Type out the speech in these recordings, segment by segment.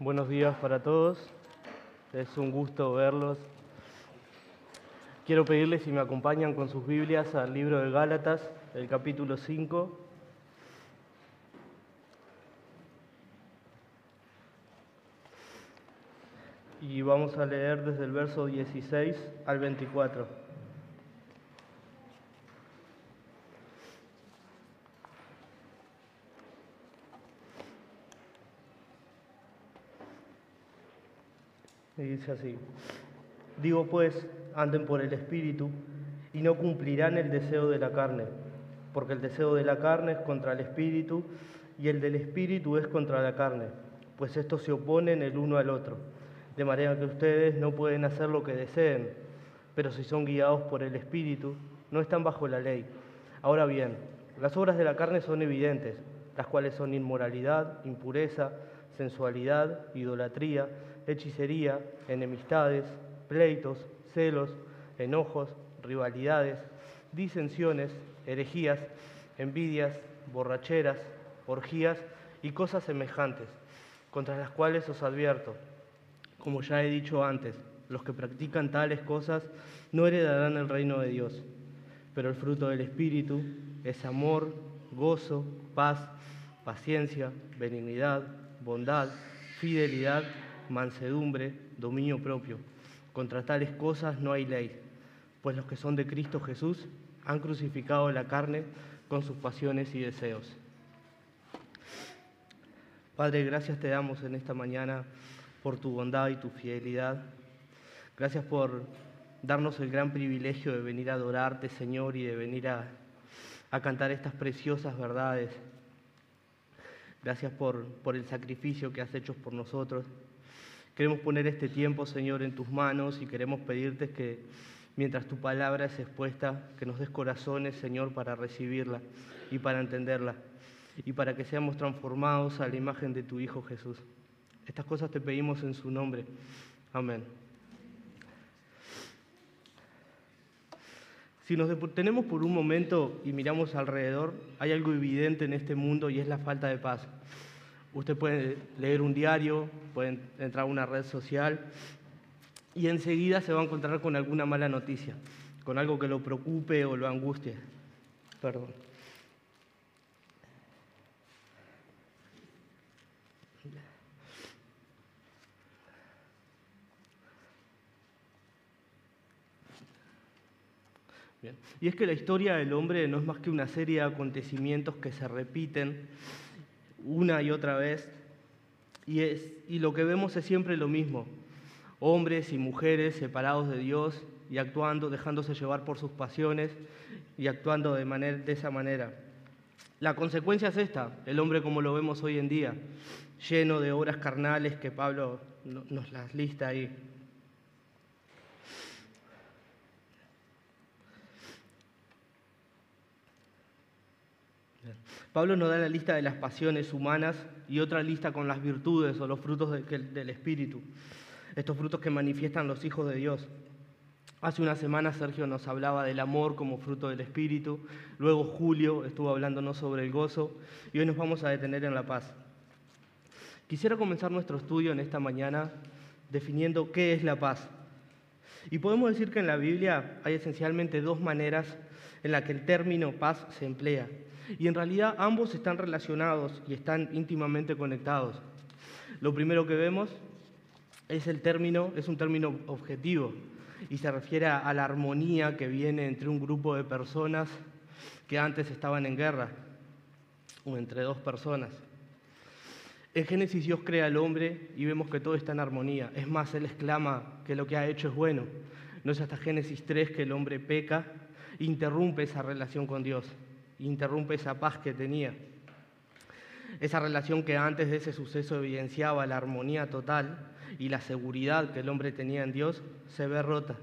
Buenos días para todos. Es un gusto verlos. Quiero pedirles si me acompañan con sus Biblias al libro de Gálatas, el capítulo 5. Y vamos a leer desde el verso 16 al 24. Y dice así, digo pues, anden por el Espíritu y no cumplirán el deseo de la carne, porque el deseo de la carne es contra el Espíritu y el del Espíritu es contra la carne, pues estos se oponen el uno al otro, de manera que ustedes no pueden hacer lo que deseen, pero si son guiados por el Espíritu, no están bajo la ley. Ahora bien, las obras de la carne son evidentes, las cuales son inmoralidad, impureza, sensualidad, idolatría, hechicería, enemistades, pleitos, celos, enojos, rivalidades, disensiones, herejías, envidias, borracheras, orgías y cosas semejantes, contra las cuales os advierto, como ya he dicho antes, los que practican tales cosas no heredarán el reino de Dios. Pero el fruto del Espíritu es amor, gozo, paz, paciencia, benignidad, bondad, fidelidad, mansedumbre, dominio propio. Contra tales cosas no hay ley, pues los que son de Cristo Jesús han crucificado la carne con sus pasiones y deseos. Padre, gracias te damos en esta mañana por tu bondad y tu fidelidad. Gracias por darnos el gran privilegio de venir a adorarte, Señor, y de venir a, cantar estas preciosas verdades. Gracias por, por el sacrificio que has hecho por nosotros. Queremos poner este tiempo, Señor, en tus manos y queremos pedirte que mientras tu palabra es expuesta, que nos des corazones, Señor, para recibirla y para entenderla y para que seamos transformados a la imagen de tu Hijo Jesús. Estas cosas te pedimos en su nombre. Amén. Si nos detenemos por un momento y miramos alrededor, hay algo evidente en este mundo y es la falta de paz. Usted puede leer un diario, puede entrar a una red social y enseguida se va a encontrar con alguna mala noticia, con algo que lo preocupe o lo angustie. Perdón. Bien. Y es que la historia del hombre no es más que una serie de acontecimientos que se repiten una y otra vez. Y, es, y lo que vemos es siempre lo mismo. Hombres y mujeres separados de Dios y actuando, dejándose llevar por sus pasiones y actuando de, manera, de esa manera. La consecuencia es esta, el hombre como lo vemos hoy en día, lleno de obras carnales que Pablo nos las lista ahí. Pablo nos da la lista de las pasiones humanas y otra lista con las virtudes o los frutos del Espíritu, estos frutos que manifiestan los hijos de Dios. Hace una semana Sergio nos hablaba del amor como fruto del Espíritu, luego Julio estuvo hablándonos sobre el gozo y hoy nos vamos a detener en la paz. Quisiera comenzar nuestro estudio en esta mañana definiendo qué es la paz. Y podemos decir que en la Biblia hay esencialmente dos maneras en las que el término paz se emplea. Y en realidad ambos están relacionados y están íntimamente conectados. Lo primero que vemos es el término, es un término objetivo y se refiere a la armonía que viene entre un grupo de personas que antes estaban en guerra o entre dos personas. En Génesis Dios crea al hombre y vemos que todo está en armonía. Es más, Él exclama que lo que ha hecho es bueno. No es hasta Génesis 3 que el hombre peca, interrumpe esa relación con Dios interrumpe esa paz que tenía. Esa relación que antes de ese suceso evidenciaba la armonía total y la seguridad que el hombre tenía en Dios, se ve rota.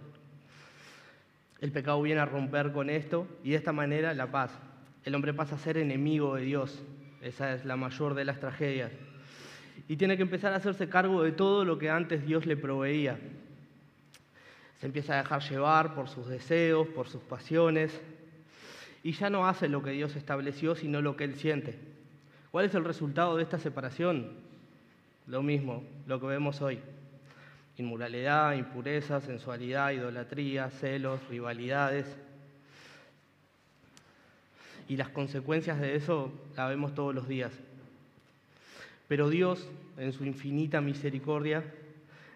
El pecado viene a romper con esto y de esta manera la paz. El hombre pasa a ser enemigo de Dios. Esa es la mayor de las tragedias. Y tiene que empezar a hacerse cargo de todo lo que antes Dios le proveía. Se empieza a dejar llevar por sus deseos, por sus pasiones, y ya no hace lo que Dios estableció, sino lo que él siente. ¿Cuál es el resultado de esta separación? lo mismo, lo que vemos hoy. Inmoralidad, impureza, sensualidad, idolatría, celos, rivalidades. Y las consecuencias de eso las vemos todos los días. Pero Dios, en su infinita misericordia,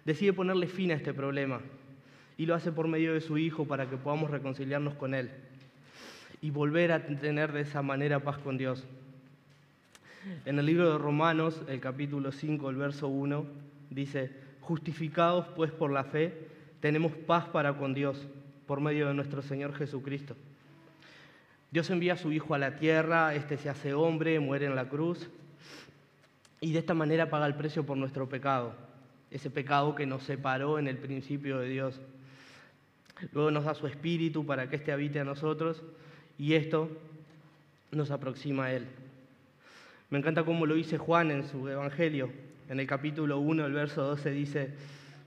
decide ponerle fin a este problema y lo hace por medio de su Hijo para que podamos reconciliarnos con Él y volver a tener de esa manera paz con Dios. En el libro de Romanos, el capítulo 5, el verso 1, dice, justificados pues por la fe, tenemos paz para con Dios por medio de nuestro Señor Jesucristo. Dios envía a su Hijo a la tierra, este se hace hombre, muere en la cruz y de esta manera paga el precio por nuestro pecado, ese pecado que nos separó en el principio de Dios. Luego nos da su espíritu para que éste habite a nosotros y esto nos aproxima a Él. Me encanta cómo lo dice Juan en su Evangelio. En el capítulo 1, el verso 12 dice,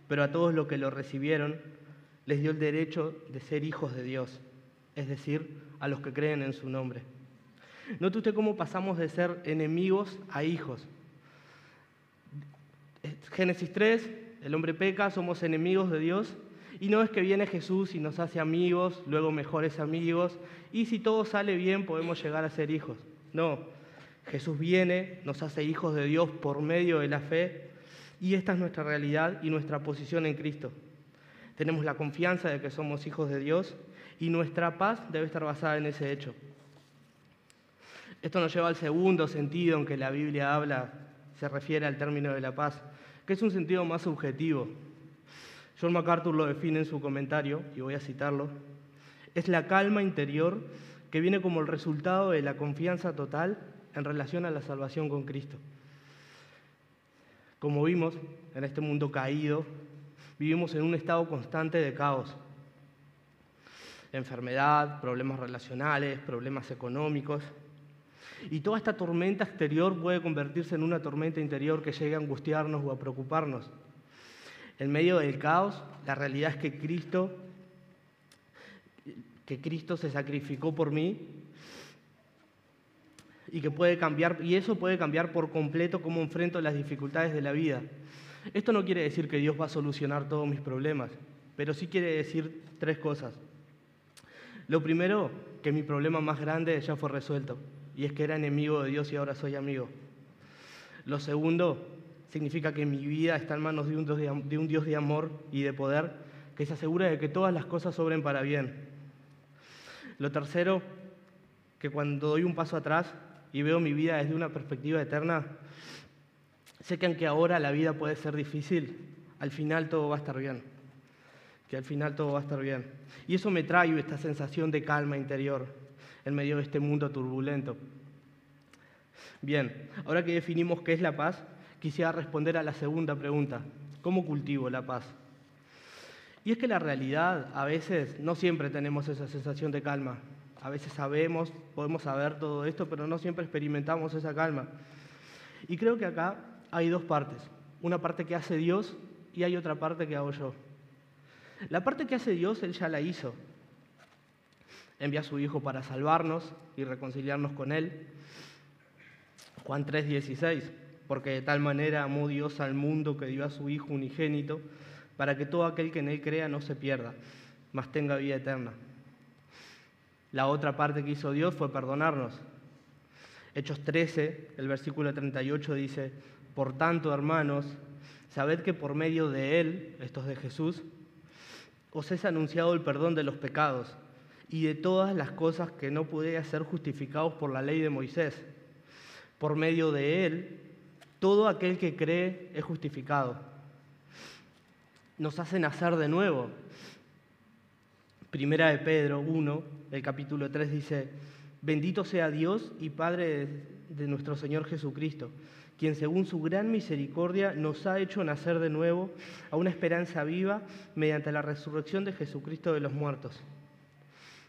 pero a todos los que lo recibieron les dio el derecho de ser hijos de Dios, es decir, a los que creen en su nombre. Note usted cómo pasamos de ser enemigos a hijos. Génesis 3, el hombre peca, somos enemigos de Dios, y no es que viene Jesús y nos hace amigos, luego mejores amigos, y si todo sale bien podemos llegar a ser hijos. No, Jesús viene, nos hace hijos de Dios por medio de la fe y esta es nuestra realidad y nuestra posición en Cristo. Tenemos la confianza de que somos hijos de Dios y nuestra paz debe estar basada en ese hecho. Esto nos lleva al segundo sentido en que la Biblia habla, se refiere al término de la paz, que es un sentido más subjetivo. John MacArthur lo define en su comentario, y voy a citarlo, es la calma interior que viene como el resultado de la confianza total en relación a la salvación con Cristo. Como vimos, en este mundo caído, vivimos en un estado constante de caos. Enfermedad, problemas relacionales, problemas económicos. Y toda esta tormenta exterior puede convertirse en una tormenta interior que llegue a angustiarnos o a preocuparnos. En medio del caos, la realidad es que Cristo, que Cristo se sacrificó por mí y que puede cambiar, y eso puede cambiar por completo cómo enfrento las dificultades de la vida. Esto no quiere decir que Dios va a solucionar todos mis problemas, pero sí quiere decir tres cosas. Lo primero, que mi problema más grande ya fue resuelto, y es que era enemigo de Dios y ahora soy amigo. Lo segundo, significa que mi vida está en manos de un, Dios de, amor y de poder, que se asegura de que todas las cosas sobren para bien. Lo tercero, que cuando doy un paso atrás, y veo mi vida desde una perspectiva eterna, sé que aunque ahora la vida puede ser difícil, al final todo va a estar bien. Que al final todo va a estar bien. Y eso me trae esta sensación de calma interior en medio de este mundo turbulento. Bien, ahora que definimos qué es la paz, quisiera responder a la segunda pregunta. ¿Cómo cultivo la paz? Y es que la realidad, a veces, no siempre tenemos esa sensación de calma. A veces sabemos, podemos saber todo esto, pero no siempre experimentamos esa calma. Y creo que acá hay dos partes. Una parte que hace Dios y hay otra parte que hago yo. La parte que hace Dios, Él ya la hizo. Envía a su Hijo para salvarnos y reconciliarnos con Él. Juan 3:16, porque de tal manera amó Dios al mundo que dio a su Hijo unigénito, para que todo aquel que en Él crea no se pierda, mas tenga vida eterna. La otra parte que hizo Dios fue perdonarnos. Hechos 13, el versículo 38 dice, por tanto, hermanos, sabed que por medio de Él, esto es de Jesús, os es anunciado el perdón de los pecados y de todas las cosas que no podían ser justificados por la ley de Moisés. Por medio de Él, todo aquel que cree es justificado. Nos hace nacer de nuevo. Primera de Pedro 1, el capítulo 3 dice, bendito sea Dios y Padre de nuestro Señor Jesucristo, quien según su gran misericordia nos ha hecho nacer de nuevo a una esperanza viva mediante la resurrección de Jesucristo de los muertos.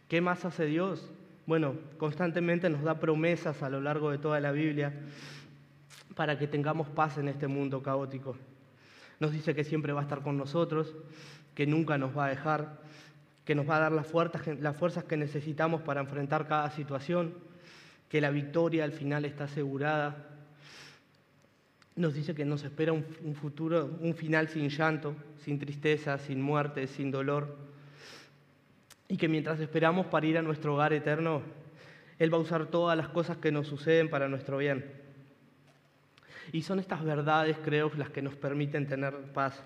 ¿Qué más hace Dios? Bueno, constantemente nos da promesas a lo largo de toda la Biblia para que tengamos paz en este mundo caótico. Nos dice que siempre va a estar con nosotros, que nunca nos va a dejar, que nos va a dar las fuerzas, que necesitamos para enfrentar cada situación, que la victoria al final está asegurada. nos dice que nos espera un futuro, un final sin llanto, sin tristeza, sin muerte, sin dolor. Y que mientras esperamos para ir a nuestro hogar eterno, Él va a usar todas las cosas que nos suceden para nuestro bien. Y son estas verdades, creo, las que nos permiten tener paz.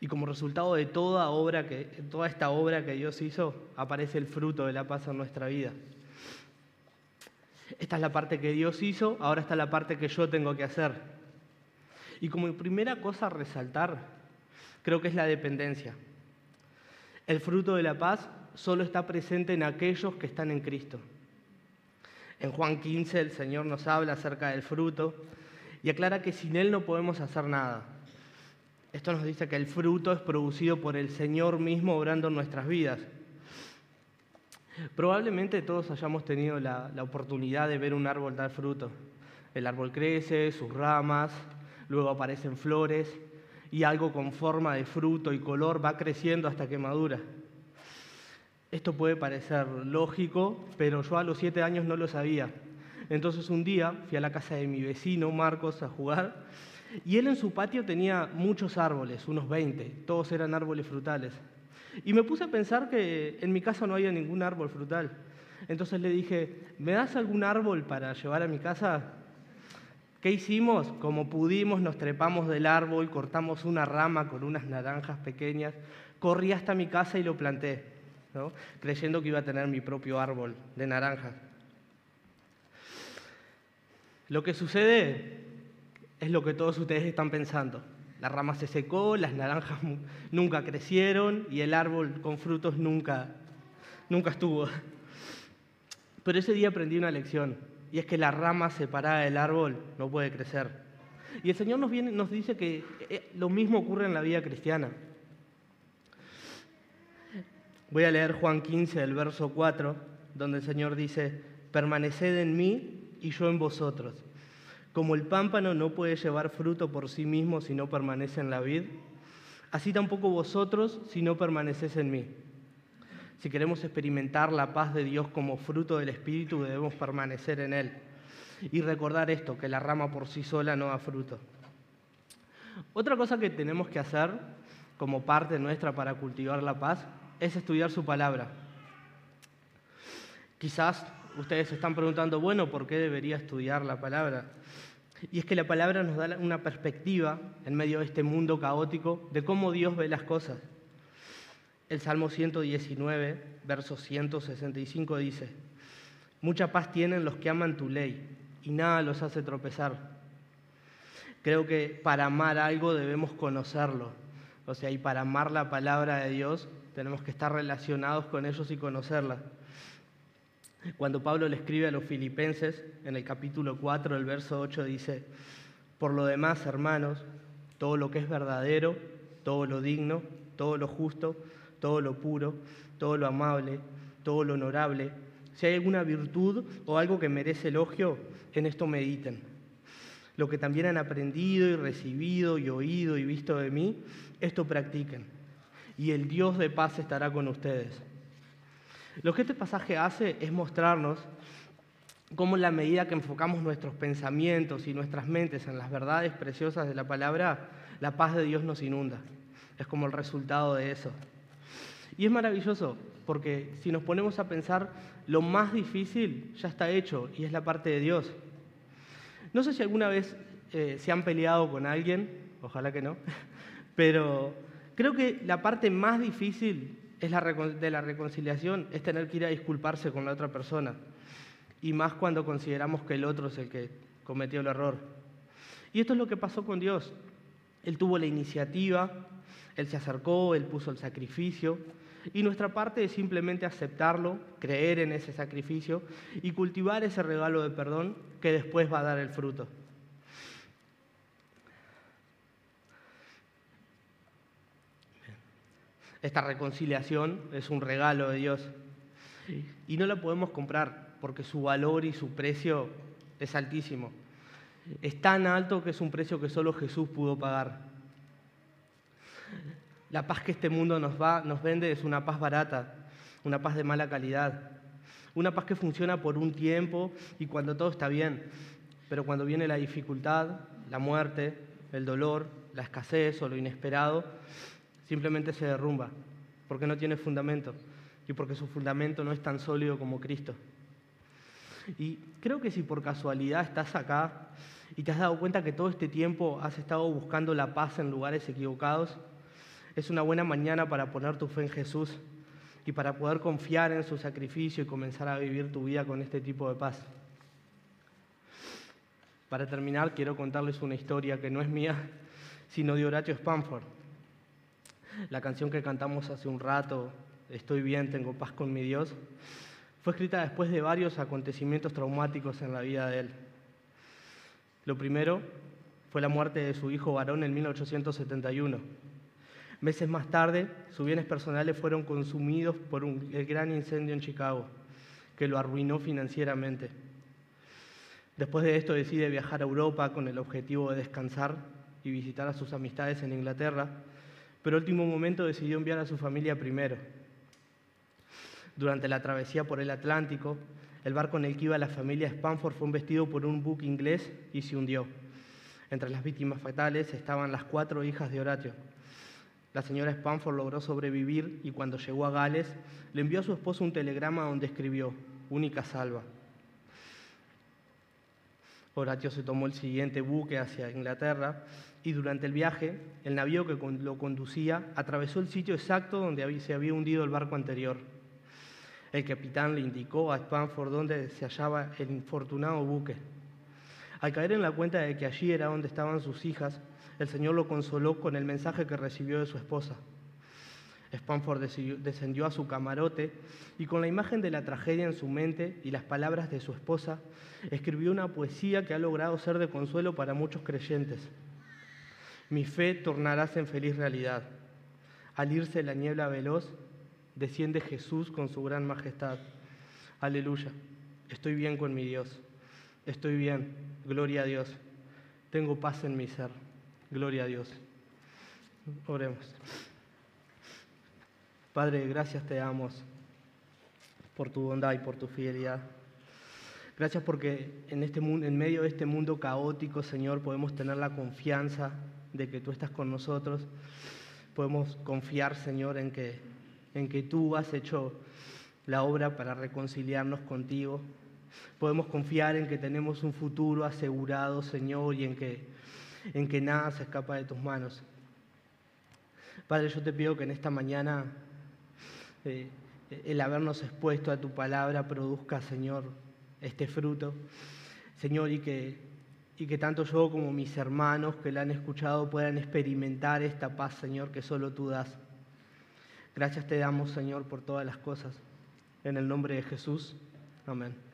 Y como resultado de toda, obra que, toda esta obra que Dios hizo, aparece el fruto de la paz en nuestra vida. Esta es la parte que Dios hizo, ahora está la parte que yo tengo que hacer. Y como primera cosa a resaltar, creo que es la dependencia. El fruto de la paz solo está presente en aquellos que están en Cristo. En Juan 15 el Señor nos habla acerca del fruto y aclara que sin Él no podemos hacer nada. Esto nos dice que el fruto es producido por el Señor mismo obrando en nuestras vidas. Probablemente todos hayamos tenido la, la, oportunidad de ver un árbol dar fruto. El árbol crece, sus ramas, luego aparecen flores y algo con forma de fruto y color va creciendo hasta que madura. Esto puede parecer lógico, pero yo a los siete años no lo sabía. Entonces un día fui a la casa de mi vecino Marcos a jugar y él en su patio tenía muchos árboles, unos 20, todos eran árboles frutales. Y me puse a pensar que en mi casa no había ningún árbol frutal. Entonces le dije, ¿me das algún árbol para llevar a mi casa? ¿Qué hicimos? Como pudimos, nos trepamos del árbol, cortamos una rama con unas naranjas pequeñas, corrí hasta mi casa y lo planté, ¿no? creyendo que iba a tener mi propio árbol de naranjas. Lo que sucede es lo que todos ustedes están pensando. La rama se secó, las naranjas nunca crecieron y el árbol con frutos nunca, nunca estuvo. Pero ese día aprendí una lección, y es que la rama separada del árbol no puede crecer. Y el Señor nos, viene, nos dice que eh, lo mismo ocurre en la vida cristiana. Voy a leer Juan 15, el verso 4, donde el Señor dice, permaneced en mí y yo en vosotros. Como el pámpano no puede llevar fruto por sí mismo si no permanece en la vid, así tampoco vosotros si no permanecéis en mí. Si queremos experimentar la paz de Dios como fruto del Espíritu, debemos permanecer en Él. Y recordar esto, que la rama por sí sola no da fruto. Otra cosa que tenemos que hacer como parte nuestra para cultivar la paz es estudiar su palabra. Quizás ustedes se están preguntando, bueno, ¿por qué debería estudiar la palabra? Y es que la palabra nos da una perspectiva en medio de este mundo caótico de cómo Dios ve las cosas. El Salmo 119, verso 165 dice, Mucha paz tienen los que aman tu ley y nada los hace tropezar. Creo que para amar algo debemos conocerlo. O sea, y para amar la palabra de Dios tenemos que estar relacionados con ellos y conocerla. Cuando Pablo le escribe a los filipenses, en el capítulo 4, el verso 8, dice, por lo demás, hermanos, todo lo que es verdadero, todo lo digno, todo lo justo, todo lo puro, todo lo amable, todo lo honorable, si hay alguna virtud o algo que merece elogio, en esto mediten. Lo que también han aprendido y recibido y oído y visto de mí, esto practiquen. Y el Dios de paz estará con ustedes. Lo que este pasaje hace es mostrarnos cómo en la medida que enfocamos nuestros pensamientos y nuestras mentes en las verdades preciosas de la palabra, la paz de Dios nos inunda. Es como el resultado de eso. Y es maravilloso, porque si nos ponemos a pensar, lo más difícil ya está hecho y es la parte de Dios. No sé si alguna vez eh, se han peleado con alguien, ojalá que no, pero creo que la parte más difícil es la, de la reconciliación es tener que ir a disculparse con la otra persona. Y más cuando consideramos que el otro es el que cometió el error. Y esto es lo que pasó con Dios. Él tuvo la iniciativa, Él se acercó, Él puso el sacrificio. Y nuestra parte es simplemente aceptarlo, creer en ese sacrificio y cultivar ese regalo de perdón que después va a dar el fruto. Esta reconciliación es un regalo de Dios y no la podemos comprar porque su valor y su precio es altísimo. Es tan alto que es un precio que solo Jesús pudo pagar. La paz que este mundo nos, va, nos vende es una paz barata, una paz de mala calidad, una paz que funciona por un tiempo y cuando todo está bien, pero cuando viene la dificultad, la muerte, el dolor, la escasez o lo inesperado, simplemente se derrumba, porque no tiene fundamento y porque su fundamento no es tan sólido como Cristo. Y creo que si por casualidad estás acá y te has dado cuenta que todo este tiempo has estado buscando la paz en lugares equivocados, es una buena mañana para poner tu fe en Jesús y para poder confiar en su sacrificio y comenzar a vivir tu vida con este tipo de paz. Para terminar, quiero contarles una historia que no es mía, sino de Horatio Spanford. La canción que cantamos hace un rato, Estoy bien, tengo paz con mi Dios, fue escrita después de varios acontecimientos traumáticos en la vida de él. Lo primero fue la muerte de su hijo varón en 1871. Meses más tarde, sus bienes personales fueron consumidos por un, el gran incendio en Chicago, que lo arruinó financieramente. Después de esto decide viajar a Europa con el objetivo de descansar y visitar a sus amistades en Inglaterra, pero último momento decidió enviar a su familia primero. Durante la travesía por el Atlántico, el barco en el que iba la familia Spanford fue embestido por un buque inglés y se hundió. Entre las víctimas fatales estaban las cuatro hijas de Horatio. La señora Spanford logró sobrevivir y cuando llegó a Gales le envió a su esposo un telegrama donde escribió, única salva. Horatio se tomó el siguiente buque hacia Inglaterra y durante el viaje el navío que lo conducía atravesó el sitio exacto donde se había hundido el barco anterior. El capitán le indicó a Spanford dónde se hallaba el infortunado buque. Al caer en la cuenta de que allí era donde estaban sus hijas, el Señor lo consoló con el mensaje que recibió de su esposa. Spanford descendió a su camarote y con la imagen de la tragedia en su mente y las palabras de su esposa, escribió una poesía que ha logrado ser de consuelo para muchos creyentes. Mi fe tornarás en feliz realidad. Al irse la niebla veloz, desciende Jesús con su gran majestad. Aleluya. Estoy bien con mi Dios. Estoy bien. Gloria a Dios. Tengo paz en mi ser. Gloria a Dios. Oremos. Padre, gracias te damos por tu bondad y por tu fidelidad. Gracias porque en, este en medio de este mundo caótico, Señor, podemos tener la confianza de que tú estás con nosotros. Podemos confiar, Señor, en que, en que tú has hecho la obra para reconciliarnos contigo. Podemos confiar en que tenemos un futuro asegurado, Señor, y en que, en que nada se escapa de tus manos. Padre, yo te pido que en esta mañana eh, el habernos expuesto a tu palabra produzca, Señor, este fruto. Señor, y que, y que tanto yo como mis hermanos que la han escuchado puedan experimentar esta paz, Señor, que solo tú das. Gracias te damos, Señor, por todas las cosas. En el nombre de Jesús. Amén.